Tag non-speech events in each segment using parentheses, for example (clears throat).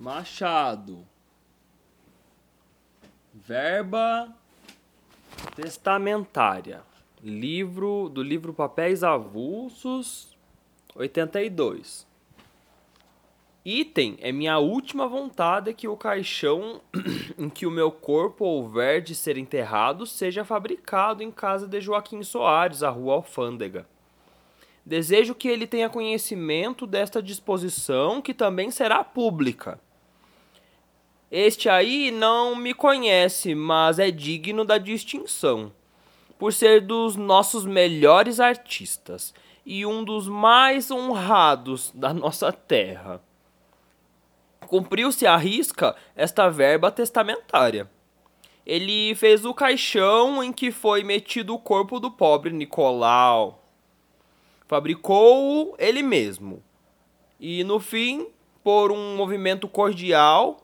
Machado. Verba testamentária. Livro do livro Papéis Avulsos, 82. Item é minha última vontade que o caixão (clears throat) em que o meu corpo houver de ser enterrado seja fabricado em casa de Joaquim Soares, a rua Alfândega. Desejo que ele tenha conhecimento desta disposição, que também será pública. Este aí não me conhece, mas é digno da distinção, por ser dos nossos melhores artistas e um dos mais honrados da nossa terra cumpriu-se à risca esta verba testamentária. Ele fez o caixão em que foi metido o corpo do pobre Nicolau. Fabricou-o ele mesmo. E no fim, por um movimento cordial,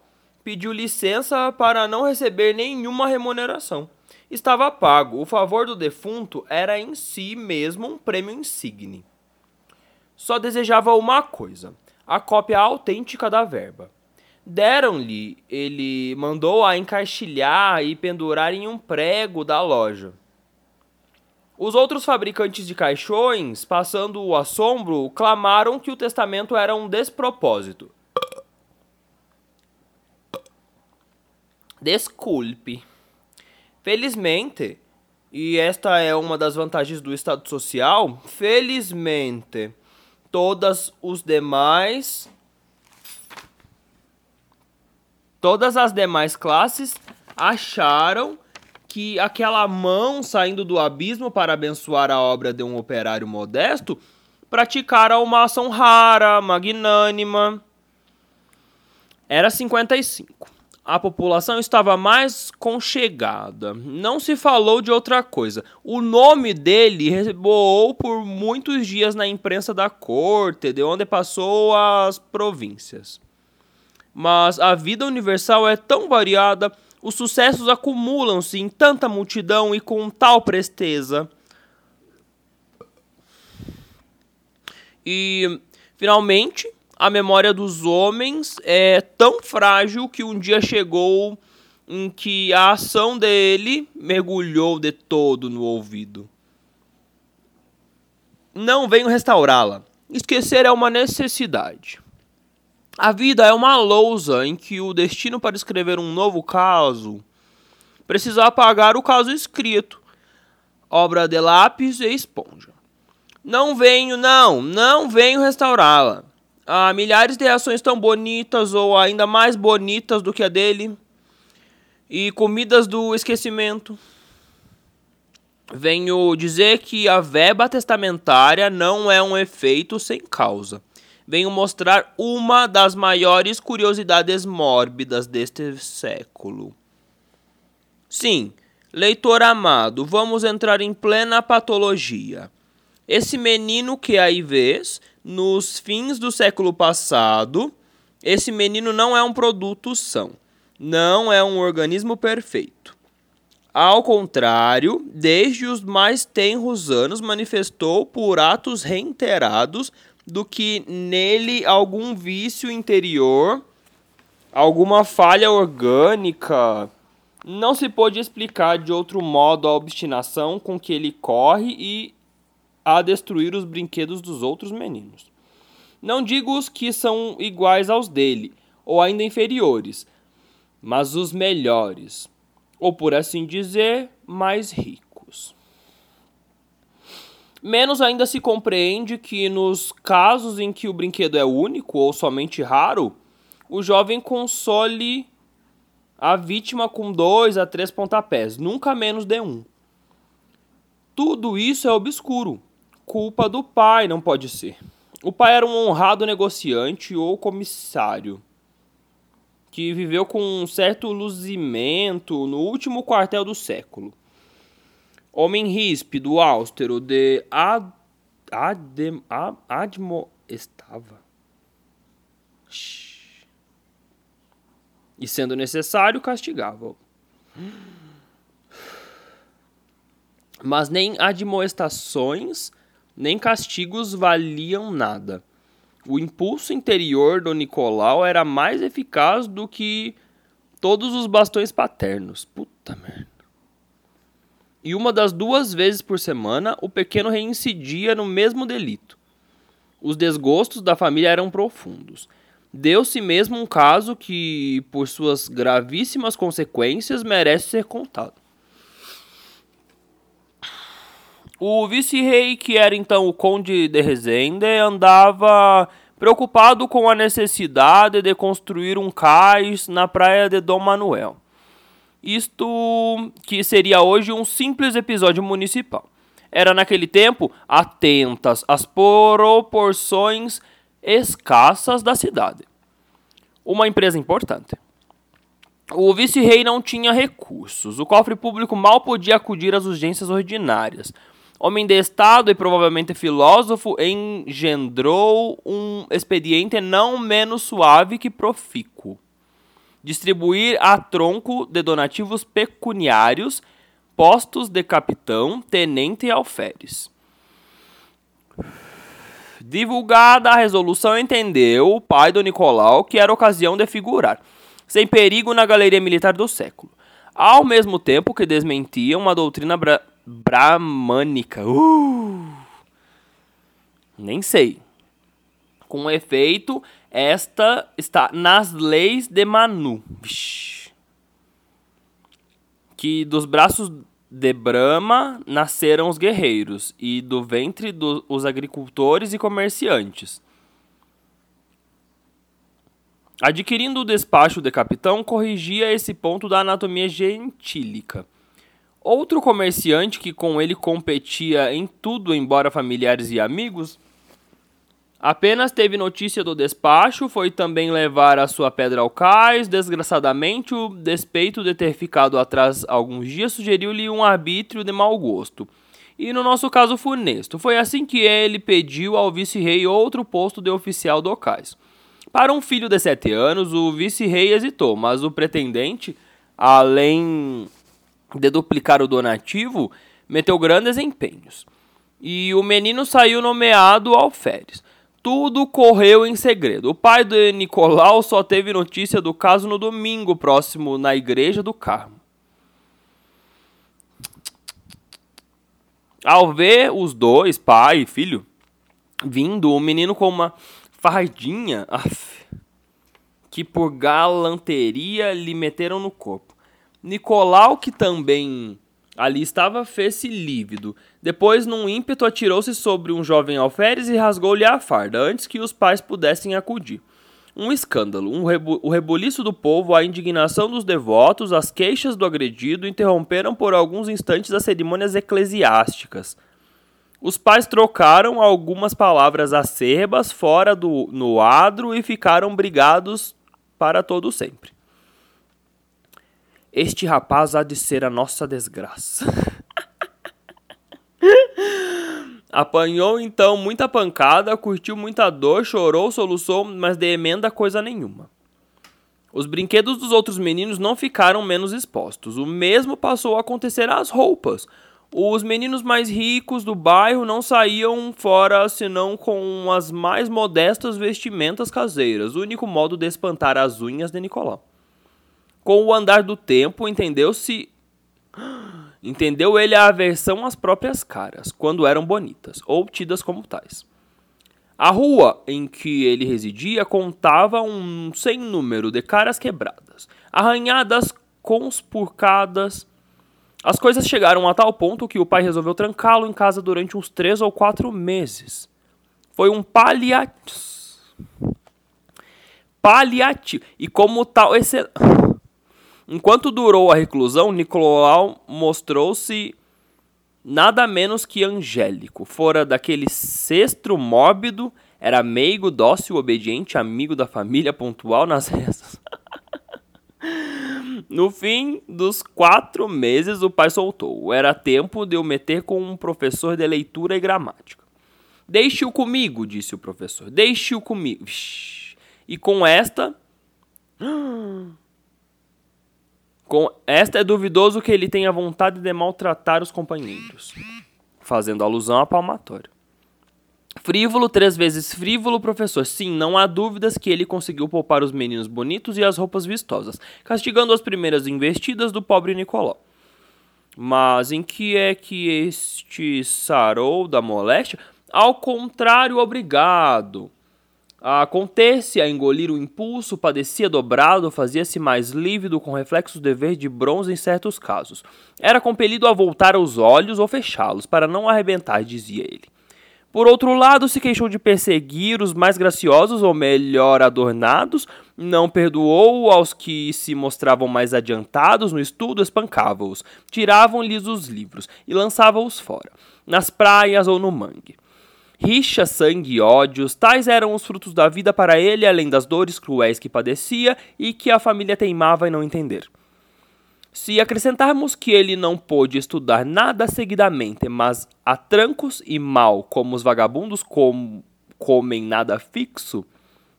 pediu licença para não receber nenhuma remuneração. Estava pago. O favor do defunto era em si mesmo um prêmio insigne. Só desejava uma coisa: a cópia autêntica da verba. Deram-lhe, ele mandou a encaixilhar e pendurar em um prego da loja. Os outros fabricantes de caixões, passando o assombro, clamaram que o testamento era um despropósito. Desculpe. Felizmente, e esta é uma das vantagens do Estado Social, felizmente, todas os demais Todas as demais classes acharam que aquela mão saindo do abismo para abençoar a obra de um operário modesto praticara uma ação rara, magnânima. Era 55. A população estava mais conchegada. Não se falou de outra coisa. O nome dele reboou por muitos dias na imprensa da corte, de onde passou às províncias mas a vida universal é tão variada, os sucessos acumulam-se em tanta multidão e com tal presteza. E, finalmente, a memória dos homens é tão frágil que um dia chegou em que a ação dele mergulhou de todo no ouvido. Não venho restaurá-la. Esquecer é uma necessidade. A vida é uma lousa em que o destino para escrever um novo caso precisa apagar o caso escrito, obra de lápis e esponja. Não venho, não, não venho restaurá-la. Há milhares de ações tão bonitas ou ainda mais bonitas do que a dele, e comidas do esquecimento. Venho dizer que a verba testamentária não é um efeito sem causa venho mostrar uma das maiores curiosidades mórbidas deste século. Sim, leitor amado, vamos entrar em plena patologia. Esse menino que aí vês, nos fins do século passado, esse menino não é um produto são, não é um organismo perfeito. Ao contrário, desde os mais tenros anos manifestou por atos reiterados do que nele algum vício interior, alguma falha orgânica. Não se pode explicar de outro modo a obstinação com que ele corre e a destruir os brinquedos dos outros meninos. Não digo os que são iguais aos dele, ou ainda inferiores, mas os melhores, ou por assim dizer, mais ricos. Menos ainda se compreende que nos casos em que o brinquedo é único ou somente raro, o jovem console a vítima com dois a três pontapés, nunca menos de um. Tudo isso é obscuro. Culpa do pai, não pode ser. O pai era um honrado negociante ou comissário que viveu com um certo luzimento no último quartel do século. Homem ríspido, austero, de ad, adem, ad, admo estava. E sendo necessário, castigava. Mas nem admoestações, nem castigos valiam nada. O impulso interior do Nicolau era mais eficaz do que todos os bastões paternos. Puta merda. E uma das duas vezes por semana, o pequeno reincidia no mesmo delito. Os desgostos da família eram profundos. Deu-se mesmo um caso que, por suas gravíssimas consequências, merece ser contado. O vice-rei, que era então o conde de Rezende, andava preocupado com a necessidade de construir um cais na praia de Dom Manuel. Isto que seria hoje um simples episódio municipal. Era naquele tempo atentas às proporções escassas da cidade. Uma empresa importante. O vice-rei não tinha recursos. O cofre público mal podia acudir às urgências ordinárias. Homem de Estado e provavelmente filósofo, engendrou um expediente não menos suave que profícuo. Distribuir a tronco de donativos pecuniários postos de capitão, tenente e alferes. Divulgada a resolução, entendeu o pai do Nicolau que era ocasião de figurar, sem perigo na galeria militar do século, ao mesmo tempo que desmentia uma doutrina bramânica. Uh! Nem sei. Com efeito, esta está nas leis de Manu. Vixe. Que dos braços de Brahma nasceram os guerreiros, e do ventre dos do, agricultores e comerciantes. Adquirindo o despacho de capitão, corrigia esse ponto da anatomia gentílica. Outro comerciante que com ele competia em tudo, embora familiares e amigos, Apenas teve notícia do despacho, foi também levar a sua pedra ao cais. Desgraçadamente, o despeito de ter ficado atrás alguns dias sugeriu-lhe um arbítrio de mau gosto. E no nosso caso funesto. Foi assim que ele pediu ao vice-rei outro posto de oficial do cais. Para um filho de sete anos, o vice-rei hesitou, mas o pretendente, além de duplicar o donativo, meteu grandes empenhos. E o menino saiu nomeado alferes. Tudo correu em segredo. O pai de Nicolau só teve notícia do caso no domingo próximo na igreja do Carmo. Ao ver os dois, pai e filho, vindo, o menino com uma fardinha af, que por galanteria lhe meteram no corpo. Nicolau, que também Ali estava, fez-se lívido. Depois, num ímpeto, atirou-se sobre um jovem alferes e rasgou-lhe a farda, antes que os pais pudessem acudir. Um escândalo, um rebu o rebuliço do povo, a indignação dos devotos, as queixas do agredido interromperam por alguns instantes as cerimônias eclesiásticas. Os pais trocaram algumas palavras acerbas fora do no adro e ficaram brigados para todo sempre. Este rapaz há de ser a nossa desgraça. (laughs) Apanhou então muita pancada, curtiu muita dor, chorou, soluçou, mas de emenda coisa nenhuma. Os brinquedos dos outros meninos não ficaram menos expostos. O mesmo passou a acontecer às roupas. Os meninos mais ricos do bairro não saíam fora senão com as mais modestas vestimentas caseiras, o único modo de espantar as unhas de Nicolau. Com o andar do tempo, entendeu-se. (gasps) Entendeu ele a aversão às próprias caras, quando eram bonitas, ou tidas como tais. A rua em que ele residia contava um sem número de caras quebradas, arranhadas, conspurcadas. As coisas chegaram a tal ponto que o pai resolveu trancá-lo em casa durante uns três ou quatro meses. Foi um paliativo. Paliativo. E como tal, esse. Enquanto durou a reclusão, Nicolau mostrou-se nada menos que angélico. Fora daquele cestro mórbido, era meigo, dócil, obediente, amigo da família, pontual nas (laughs) rezas. no fim dos quatro meses, o pai soltou. Era tempo de eu meter com um professor de leitura e gramática. Deixe-o comigo, disse o professor. Deixe-o comigo. E com esta. (gasps) Com esta é duvidoso que ele tenha vontade de maltratar os companheiros, fazendo alusão à palmatória. Frívolo, três vezes frívolo, professor. Sim, não há dúvidas que ele conseguiu poupar os meninos bonitos e as roupas vistosas, castigando as primeiras investidas do pobre Nicolau. Mas em que é que este sarou da moléstia? Ao contrário, obrigado. Acontece a engolir o impulso, padecia dobrado, fazia-se mais lívido com reflexos de verde de bronze em certos casos. Era compelido a voltar os olhos ou fechá-los, para não arrebentar, dizia ele. Por outro lado, se queixou de perseguir os mais graciosos ou melhor adornados, não perdoou aos que se mostravam mais adiantados no estudo, espancava-os, tiravam-lhes os livros e lançava-os fora, nas praias ou no mangue. Rixa, sangue e ódios, tais eram os frutos da vida para ele, além das dores cruéis que padecia e que a família teimava em não entender. Se acrescentarmos que ele não pôde estudar nada seguidamente, mas a trancos e mal, como os vagabundos com, comem nada fixo,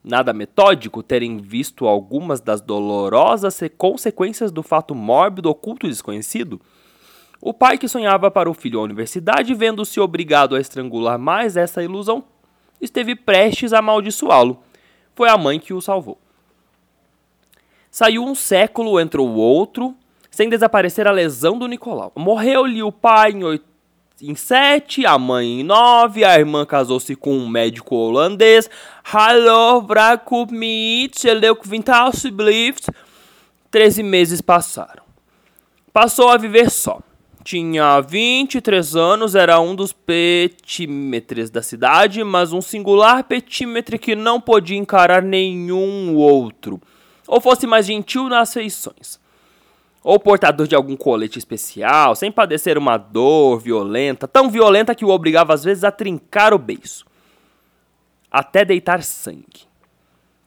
nada metódico, terem visto algumas das dolorosas consequências do fato mórbido, oculto e desconhecido, o pai que sonhava para o filho a universidade, vendo-se obrigado a estrangular mais essa ilusão, esteve prestes a amaldiçoá-lo. Foi a mãe que o salvou. Saiu um século, entrou outro, sem desaparecer a lesão do Nicolau. Morreu-lhe o pai em, oito, em sete, a mãe em nove, a irmã casou-se com um médico holandês. Hallo, vrakup mit, blieft. Treze meses passaram. Passou a viver só. Tinha 23 anos, era um dos petímetres da cidade, mas um singular petímetre que não podia encarar nenhum outro, ou fosse mais gentil nas feições. Ou portador de algum colete especial, sem padecer uma dor violenta, tão violenta que o obrigava às vezes a trincar o beiço, até deitar sangue.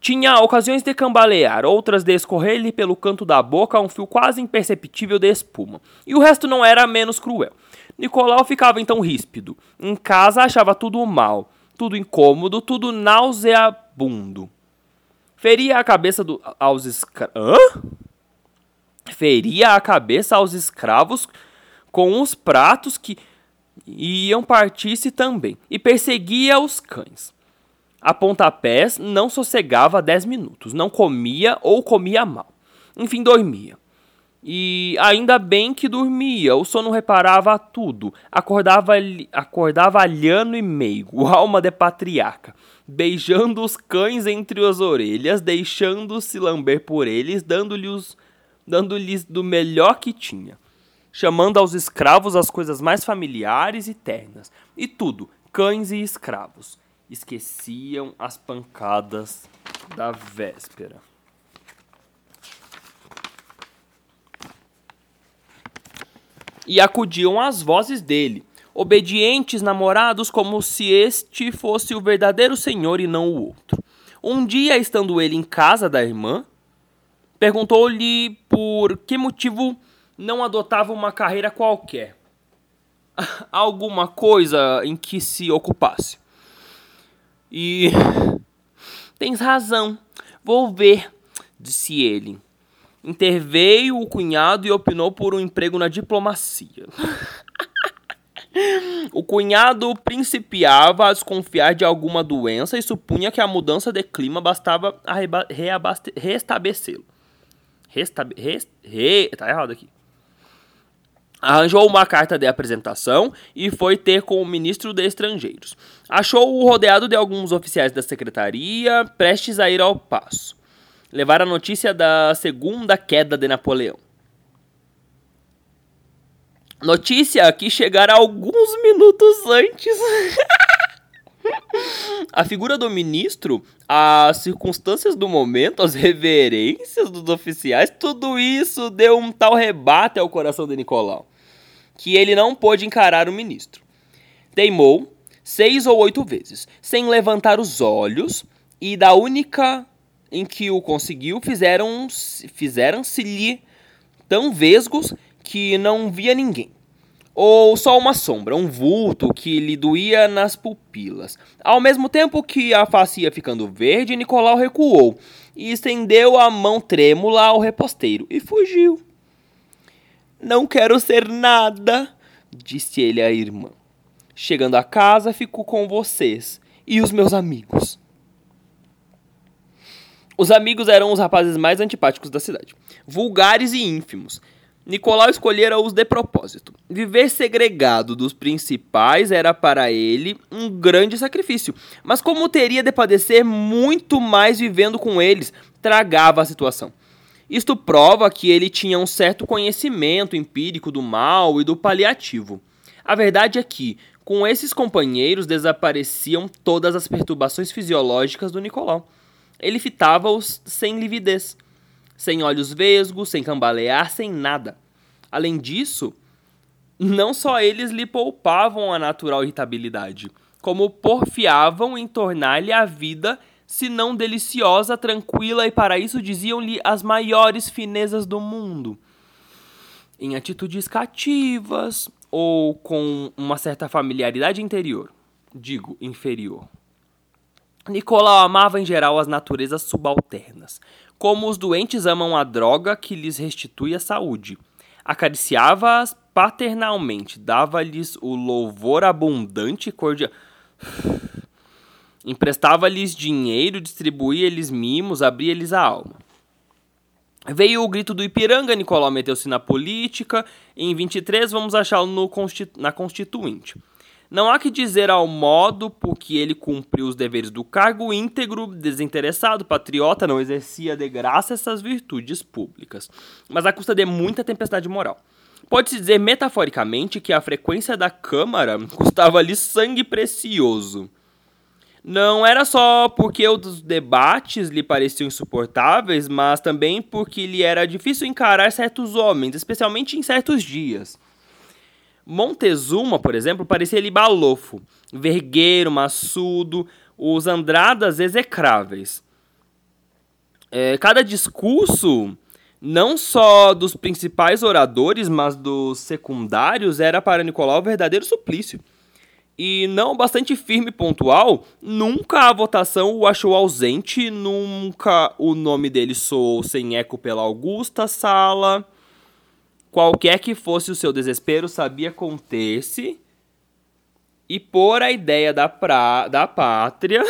Tinha ocasiões de cambalear, outras de escorrer-lhe pelo canto da boca um fio quase imperceptível de espuma. E o resto não era menos cruel. Nicolau ficava então ríspido. Em casa achava tudo mal, tudo incômodo, tudo nauseabundo. Feria a cabeça do, aos escravos. Feria a cabeça aos escravos com os pratos que iam partir-se também, e perseguia os cães a pontapés, não sossegava dez minutos, não comia ou comia mal. Enfim, dormia. E ainda bem que dormia, o sono reparava tudo, acordava, acordava alhano e meigo, (laughs) alma de patriarca, beijando os cães entre as orelhas, deixando-se lamber por eles, dando-lhes dando do melhor que tinha, chamando aos escravos as coisas mais familiares e ternas, e tudo, cães e escravos esqueciam as pancadas da véspera. E acudiam às vozes dele, obedientes namorados, como se este fosse o verdadeiro senhor e não o outro. Um dia, estando ele em casa da irmã, perguntou-lhe por que motivo não adotava uma carreira qualquer, (laughs) alguma coisa em que se ocupasse. E. (laughs) Tens razão. Vou ver, disse ele. Interveio o cunhado e opinou por um emprego na diplomacia. (laughs) o cunhado principiava a desconfiar de alguma doença e supunha que a mudança de clima bastava restablecê-lo. Restabe... Rest... Re... Tá errado aqui arranjou uma carta de apresentação e foi ter com o ministro de Estrangeiros. Achou-o rodeado de alguns oficiais da secretaria, prestes a ir ao passo. Levar a notícia da segunda queda de Napoleão. Notícia que chegara alguns minutos antes. (laughs) a figura do ministro, as circunstâncias do momento, as reverências dos oficiais, tudo isso deu um tal rebate ao coração de Nicolau que ele não pôde encarar o ministro. Teimou seis ou oito vezes, sem levantar os olhos, e da única em que o conseguiu, fizeram fizeram-se-lhe tão vesgos que não via ninguém. Ou só uma sombra, um vulto que lhe doía nas pupilas. Ao mesmo tempo que a face ia ficando verde, Nicolau recuou e estendeu a mão trêmula ao reposteiro e fugiu. Não quero ser nada, disse ele à irmã. Chegando a casa, fico com vocês e os meus amigos. Os amigos eram os rapazes mais antipáticos da cidade, vulgares e ínfimos. Nicolau escolhera-os de propósito. Viver segregado dos principais era para ele um grande sacrifício, mas como teria de padecer muito mais vivendo com eles, tragava a situação. Isto prova que ele tinha um certo conhecimento empírico do mal e do paliativo. A verdade é que, com esses companheiros, desapareciam todas as perturbações fisiológicas do Nicolau. Ele fitava-os sem lividez, sem olhos vesgos, sem cambalear, sem nada. Além disso, não só eles lhe poupavam a natural irritabilidade, como porfiavam em tornar-lhe a vida se não deliciosa, tranquila e para isso diziam-lhe as maiores finezas do mundo. Em atitudes cativas ou com uma certa familiaridade interior, digo, inferior. Nicolau amava em geral as naturezas subalternas, como os doentes amam a droga que lhes restitui a saúde. Acariciava-as paternalmente, dava-lhes o louvor abundante e cordial. Emprestava-lhes dinheiro, distribuía-lhes mimos, abria-lhes a alma. Veio o grito do Ipiranga, Nicolau meteu-se na política. Em 23, vamos achá-lo na Constituinte. Não há que dizer ao modo por que ele cumpriu os deveres do cargo íntegro, desinteressado, patriota, não exercia de graça essas virtudes públicas, mas à custa de muita tempestade moral. Pode-se dizer metaforicamente que a frequência da Câmara custava-lhe sangue precioso. Não era só porque os debates lhe pareciam insuportáveis, mas também porque lhe era difícil encarar certos homens, especialmente em certos dias. Montezuma, por exemplo, parecia-lhe balofo, vergueiro, maçudo, os Andradas execráveis. É, cada discurso, não só dos principais oradores, mas dos secundários, era para Nicolau um verdadeiro suplício e não bastante firme e pontual, nunca a votação o achou ausente, nunca o nome dele soou sem eco pela augusta sala. Qualquer que fosse o seu desespero, sabia conter-se e pôr a ideia da, pra, da pátria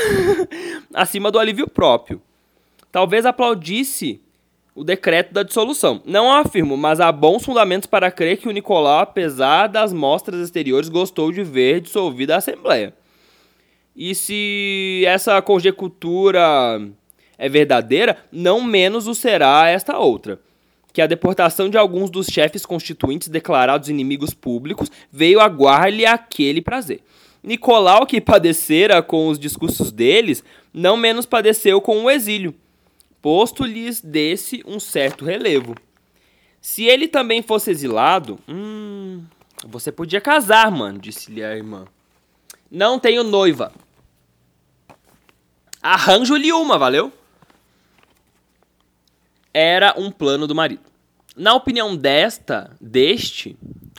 (laughs) acima do alívio próprio. Talvez aplaudisse o decreto da dissolução. Não afirmo, mas há bons fundamentos para crer que o Nicolau, apesar das mostras exteriores, gostou de ver dissolvida a Assembleia. E se essa conjectura é verdadeira, não menos o será esta outra. Que a deportação de alguns dos chefes constituintes declarados inimigos públicos veio aguar-lhe aquele prazer. Nicolau, que padecera com os discursos deles, não menos padeceu com o exílio posto-lhes desse um certo relevo. Se ele também fosse exilado, hum, você podia casar, mano, disse-lhe a irmã. Não tenho noiva. Arranjo-lhe uma, valeu? Era um plano do marido. Na opinião desta, deste,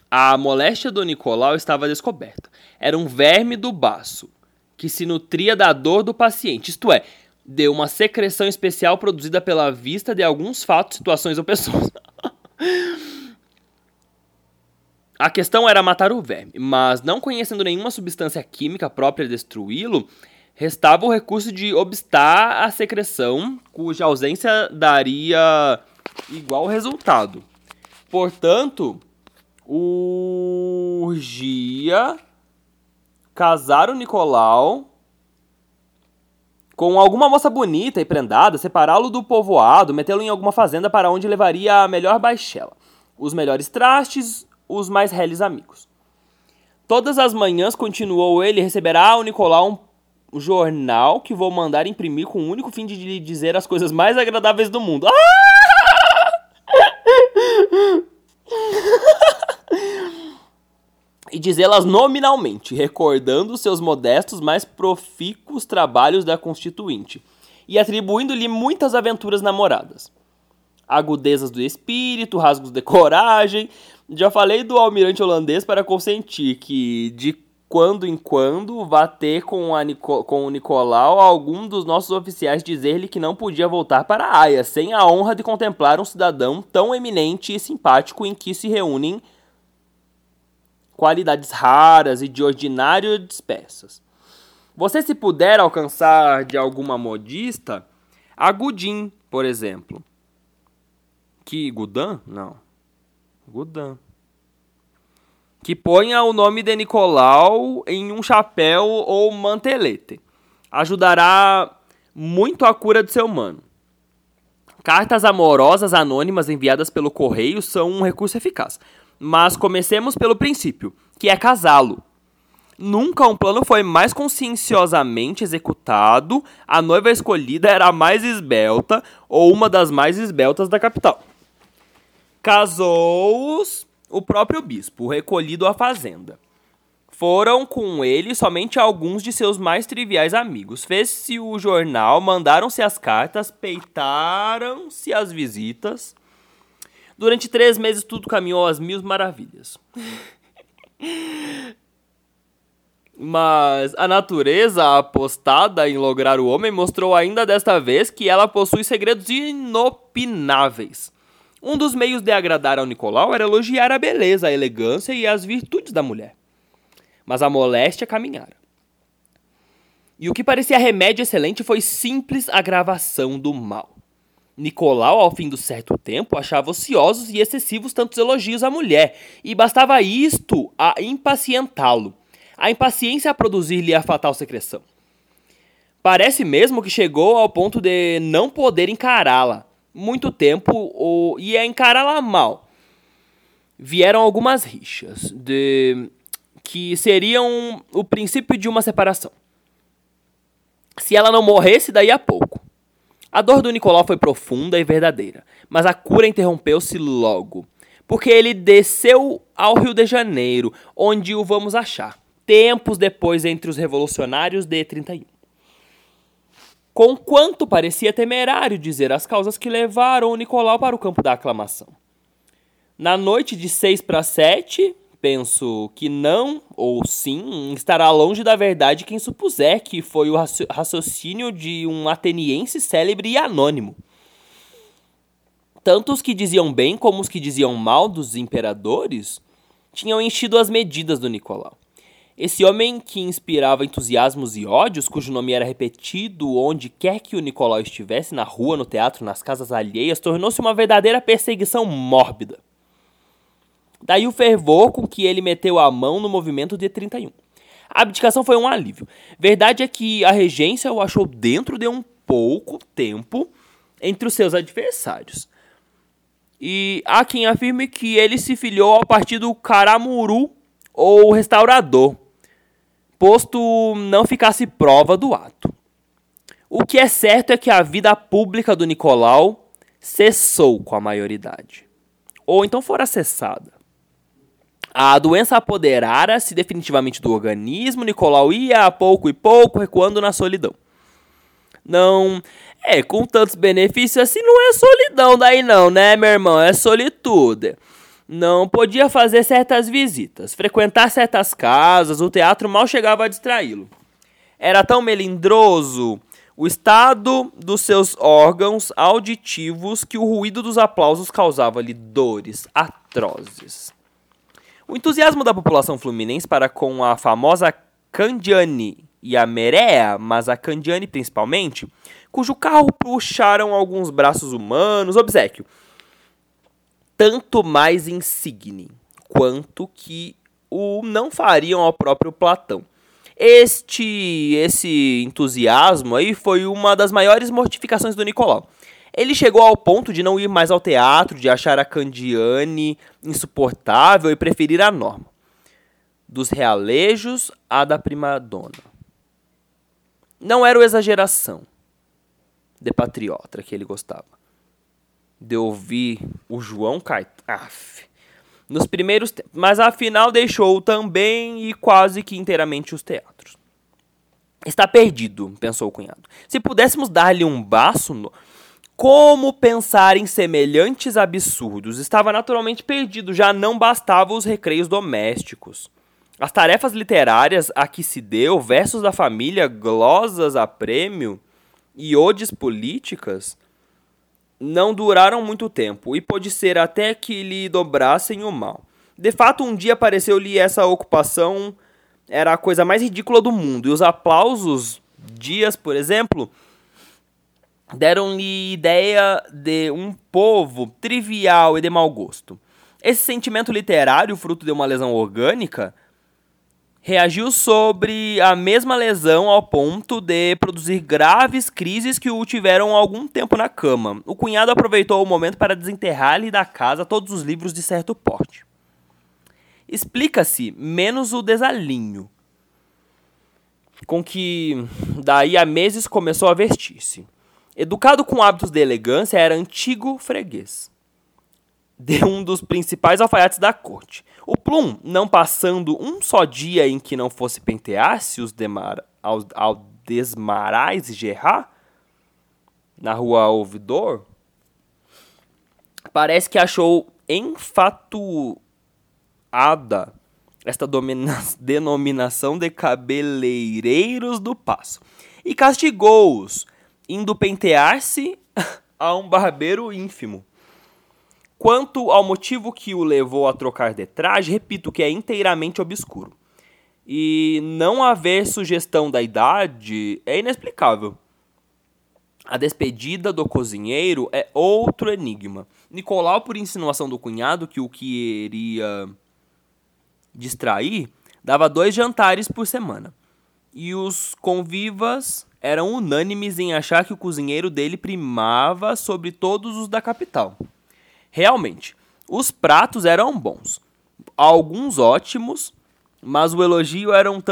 a moléstia do Nicolau estava descoberta. Era um verme do baço, que se nutria da dor do paciente, isto é, de uma secreção especial produzida pela vista de alguns fatos, situações ou pessoas. (laughs) A questão era matar o verme, mas não conhecendo nenhuma substância química própria de destruí-lo, restava o recurso de obstar a secreção, cuja ausência daria igual resultado. Portanto, urgia casar o Nicolau com alguma moça bonita e prendada, separá-lo do povoado, metê-lo em alguma fazenda para onde levaria a melhor baixela, os melhores trastes, os mais reles amigos. Todas as manhãs, continuou ele, receberá ao Nicolau um jornal que vou mandar imprimir com o único fim de lhe dizer as coisas mais agradáveis do mundo. Ah! (laughs) e dizê-las nominalmente, recordando seus modestos, mas profícuos trabalhos da Constituinte, e atribuindo-lhe muitas aventuras namoradas. Agudezas do espírito, rasgos de coragem. Já falei do almirante holandês para consentir que, de quando em quando, vá ter com, a Nico com o Nicolau algum dos nossos oficiais dizer-lhe que não podia voltar para a Haia, sem a honra de contemplar um cidadão tão eminente e simpático em que se reúnem qualidades raras e de ordinárias peças. Você se puder alcançar de alguma modista, a Gudim, por exemplo. Que Gudan? Não. Gudan. Que ponha o nome de Nicolau em um chapéu ou mantelete. Ajudará muito a cura de seu mano. Cartas amorosas anônimas enviadas pelo correio são um recurso eficaz. Mas comecemos pelo princípio, que é casá-lo. Nunca um plano foi mais conscienciosamente executado, a noiva escolhida era a mais esbelta ou uma das mais esbeltas da capital. Casou-os o próprio bispo, recolhido à fazenda. Foram com ele somente alguns de seus mais triviais amigos. Fez-se o jornal, mandaram-se as cartas, peitaram-se as visitas. Durante três meses tudo caminhou às mil maravilhas. Mas a natureza apostada em lograr o homem mostrou ainda desta vez que ela possui segredos inopináveis. Um dos meios de agradar ao Nicolau era elogiar a beleza, a elegância e as virtudes da mulher. Mas a moléstia caminhara. E o que parecia remédio excelente foi simples agravação do mal. Nicolau, ao fim do certo tempo, achava ociosos e excessivos tantos elogios à mulher, e bastava isto a impacientá-lo a impaciência a produzir-lhe a fatal secreção. Parece mesmo que chegou ao ponto de não poder encará-la muito tempo ou, e a encará-la mal. Vieram algumas rixas de que seriam o princípio de uma separação. Se ela não morresse daí a pouco. A dor do Nicolau foi profunda e verdadeira, mas a cura interrompeu-se logo, porque ele desceu ao Rio de Janeiro, onde o vamos achar tempos depois entre os revolucionários de 31. Conquanto parecia temerário dizer as causas que levaram Nicolau para o campo da aclamação. Na noite de 6 para 7, penso que não ou sim estará longe da verdade quem supuser que foi o raciocínio de um ateniense célebre e anônimo. Tanto os que diziam bem como os que diziam mal dos imperadores tinham enchido as medidas do Nicolau. Esse homem que inspirava entusiasmos e ódios, cujo nome era repetido onde quer que o Nicolau estivesse, na rua, no teatro, nas casas alheias, tornou-se uma verdadeira perseguição mórbida. Daí o fervor com que ele meteu a mão no movimento de 31. A abdicação foi um alívio. Verdade é que a regência o achou dentro de um pouco tempo entre os seus adversários. E há quem afirme que ele se filiou ao partido Caramuru ou Restaurador, posto não ficasse prova do ato. O que é certo é que a vida pública do Nicolau cessou com a maioridade, ou então fora cessada. A doença apoderara-se definitivamente do organismo, Nicolau ia a pouco e pouco recuando na solidão. Não, é, com tantos benefícios assim não é solidão daí não, né, meu irmão? É solitude. Não podia fazer certas visitas, frequentar certas casas, o teatro mal chegava a distraí-lo. Era tão melindroso o estado dos seus órgãos auditivos que o ruído dos aplausos causava-lhe dores atrozes. O entusiasmo da população fluminense para com a famosa Candiani e a Merea, mas a Candiani principalmente, cujo carro puxaram alguns braços humanos, obsequio, tanto mais insigne quanto que o não fariam ao próprio Platão. Este esse entusiasmo aí foi uma das maiores mortificações do Nicolau. Ele chegou ao ponto de não ir mais ao teatro, de achar a Candiane insuportável e preferir a norma. Dos realejos à da primadona. Não era o exageração de patriota que ele gostava de ouvir o João Caetano. Nos primeiros. Mas afinal deixou também e quase que inteiramente os teatros. Está perdido, pensou o cunhado. Se pudéssemos dar-lhe um baço. No... Como pensar em semelhantes absurdos? Estava naturalmente perdido, já não bastavam os recreios domésticos. As tarefas literárias a que se deu, versos da família, glosas a prêmio e odes políticas, não duraram muito tempo, e pode ser até que lhe dobrassem o mal. De fato, um dia apareceu-lhe essa ocupação, era a coisa mais ridícula do mundo, e os aplausos, dias, por exemplo, deram-lhe ideia de um povo trivial e de mau gosto. Esse sentimento literário, fruto de uma lesão orgânica, reagiu sobre a mesma lesão ao ponto de produzir graves crises que o tiveram algum tempo na cama. O cunhado aproveitou o momento para desenterrar-lhe da casa todos os livros de certo porte. Explica-se menos o desalinho com que daí a meses começou a vestir-se. Educado com hábitos de elegância, era antigo freguês de um dos principais alfaiates da corte. O Plum, não passando um só dia em que não fosse pentear-se ao, Desmarais e Gerard, na rua Ouvidor, parece que achou enfatuada esta (laughs) denominação de cabeleireiros do passo e castigou-os indo pentear-se (laughs) a um barbeiro ínfimo. Quanto ao motivo que o levou a trocar de traje, repito que é inteiramente obscuro. E não haver sugestão da idade é inexplicável. A despedida do cozinheiro é outro enigma. Nicolau, por insinuação do cunhado que o queria distrair, dava dois jantares por semana. E os convivas eram unânimes em achar que o cozinheiro dele primava sobre todos os da capital. Realmente, os pratos eram bons, alguns ótimos, mas o elogio era um tanto